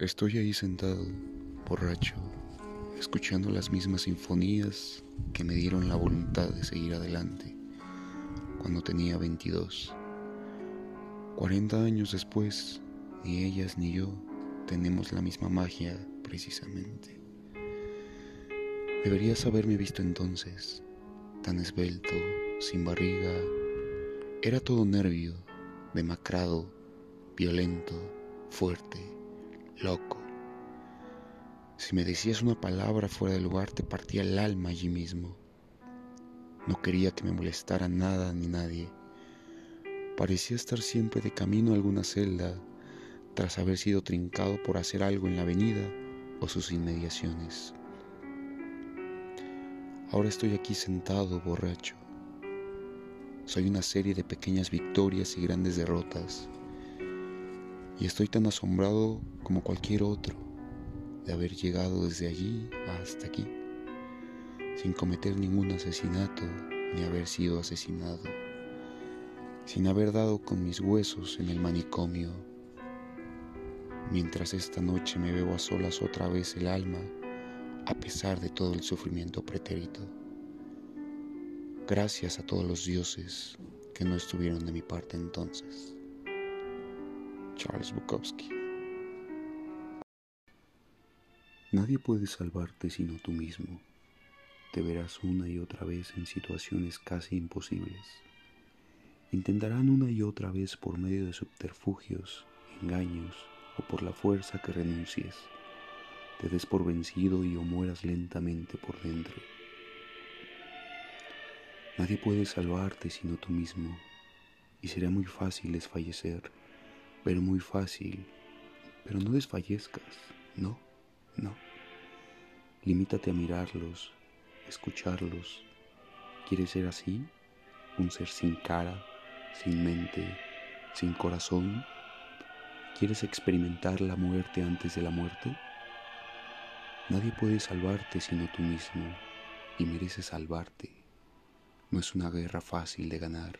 Estoy ahí sentado, borracho, escuchando las mismas sinfonías que me dieron la voluntad de seguir adelante cuando tenía 22. 40 años después, ni ellas ni yo tenemos la misma magia precisamente. Deberías haberme visto entonces, tan esbelto, sin barriga. Era todo nervio, demacrado, violento, fuerte loco. Si me decías una palabra fuera de lugar te partía el alma allí mismo. No quería que me molestara nada ni nadie. Parecía estar siempre de camino a alguna celda tras haber sido trincado por hacer algo en la avenida o sus inmediaciones. Ahora estoy aquí sentado, borracho. Soy una serie de pequeñas victorias y grandes derrotas y estoy tan asombrado como cualquier otro de haber llegado desde allí hasta aquí, sin cometer ningún asesinato ni haber sido asesinado, sin haber dado con mis huesos en el manicomio, mientras esta noche me bebo a solas otra vez el alma, a pesar de todo el sufrimiento pretérito. Gracias a todos los dioses que no estuvieron de mi parte entonces. Charles Bukowski. Nadie puede salvarte sino tú mismo. Te verás una y otra vez en situaciones casi imposibles. Intentarán una y otra vez por medio de subterfugios, engaños o por la fuerza que renuncies. Te des por vencido y o mueras lentamente por dentro. Nadie puede salvarte sino tú mismo, y será muy fácil desfallecer pero muy fácil. Pero no desfallezcas, no, no. Limítate a mirarlos, escucharlos. ¿Quieres ser así? Un ser sin cara, sin mente, sin corazón. ¿Quieres experimentar la muerte antes de la muerte? Nadie puede salvarte sino tú mismo y mereces salvarte. No es una guerra fácil de ganar,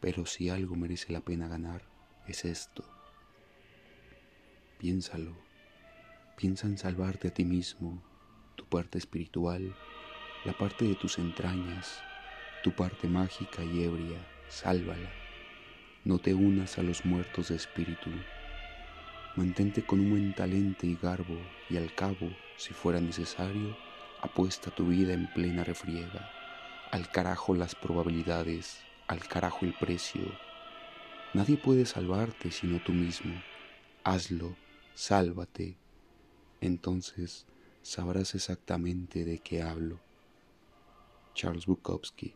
pero si algo merece la pena ganar, es esto. Piénsalo. Piensa en salvarte a ti mismo, tu parte espiritual, la parte de tus entrañas, tu parte mágica y ebria, sálvala. No te unas a los muertos de espíritu. Mantente con un buen talento y garbo y al cabo, si fuera necesario, apuesta tu vida en plena refriega. Al carajo las probabilidades, al carajo el precio. Nadie puede salvarte sino tú mismo. Hazlo sálvate, entonces sabrás exactamente de qué hablo. Charles Bukowski